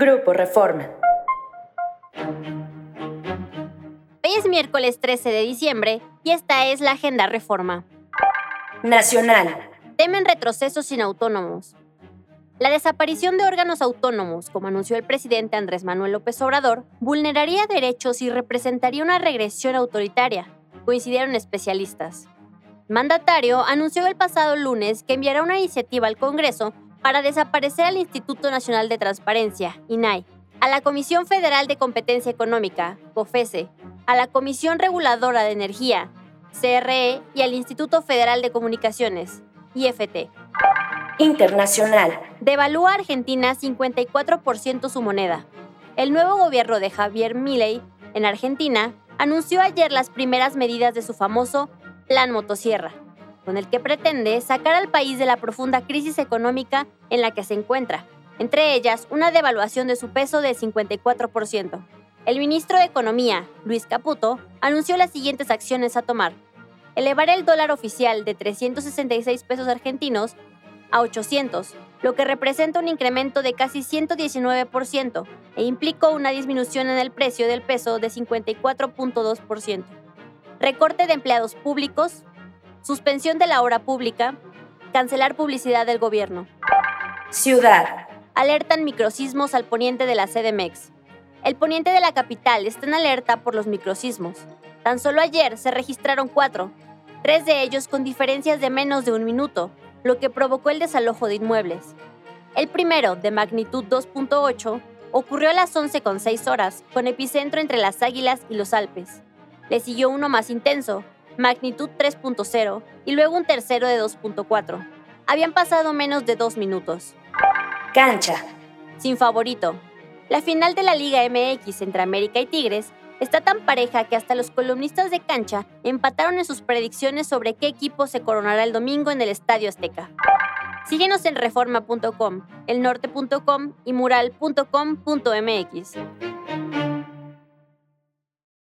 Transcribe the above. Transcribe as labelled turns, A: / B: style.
A: Grupo Reforma.
B: Hoy es miércoles 13 de diciembre y esta es la Agenda Reforma.
A: Nacional.
B: Temen retrocesos sin autónomos. La desaparición de órganos autónomos, como anunció el presidente Andrés Manuel López Obrador, vulneraría derechos y representaría una regresión autoritaria, coincidieron especialistas. Mandatario anunció el pasado lunes que enviará una iniciativa al Congreso para desaparecer al Instituto Nacional de Transparencia, INAI, a la Comisión Federal de Competencia Económica, COFESE, a la Comisión Reguladora de Energía, CRE, y al Instituto Federal de Comunicaciones, IFT.
A: Internacional.
B: Devalúa Argentina 54% su moneda. El nuevo gobierno de Javier Milei en Argentina anunció ayer las primeras medidas de su famoso Plan Motosierra, con el que pretende sacar al país de la profunda crisis económica en la que se encuentra, entre ellas una devaluación de su peso de 54%. El ministro de Economía, Luis Caputo, anunció las siguientes acciones a tomar. Elevar el dólar oficial de 366 pesos argentinos a 800, lo que representa un incremento de casi 119% e implicó una disminución en el precio del peso de 54.2%. Recorte de empleados públicos, suspensión de la hora pública, cancelar publicidad del gobierno.
A: Ciudad.
B: Alertan microsismos al poniente de la CDMX. El poniente de la capital está en alerta por los microsismos. Tan solo ayer se registraron cuatro, tres de ellos con diferencias de menos de un minuto, lo que provocó el desalojo de inmuebles. El primero, de magnitud 2.8, ocurrió a las 11.6 horas, con epicentro entre las Águilas y los Alpes. Le siguió uno más intenso, magnitud 3.0, y luego un tercero de 2.4. Habían pasado menos de dos minutos.
A: Cancha.
B: Sin favorito. La final de la Liga MX entre América y Tigres está tan pareja que hasta los columnistas de cancha empataron en sus predicciones sobre qué equipo se coronará el domingo en el Estadio Azteca. Síguenos en reforma.com, elnorte.com y mural.com.mx.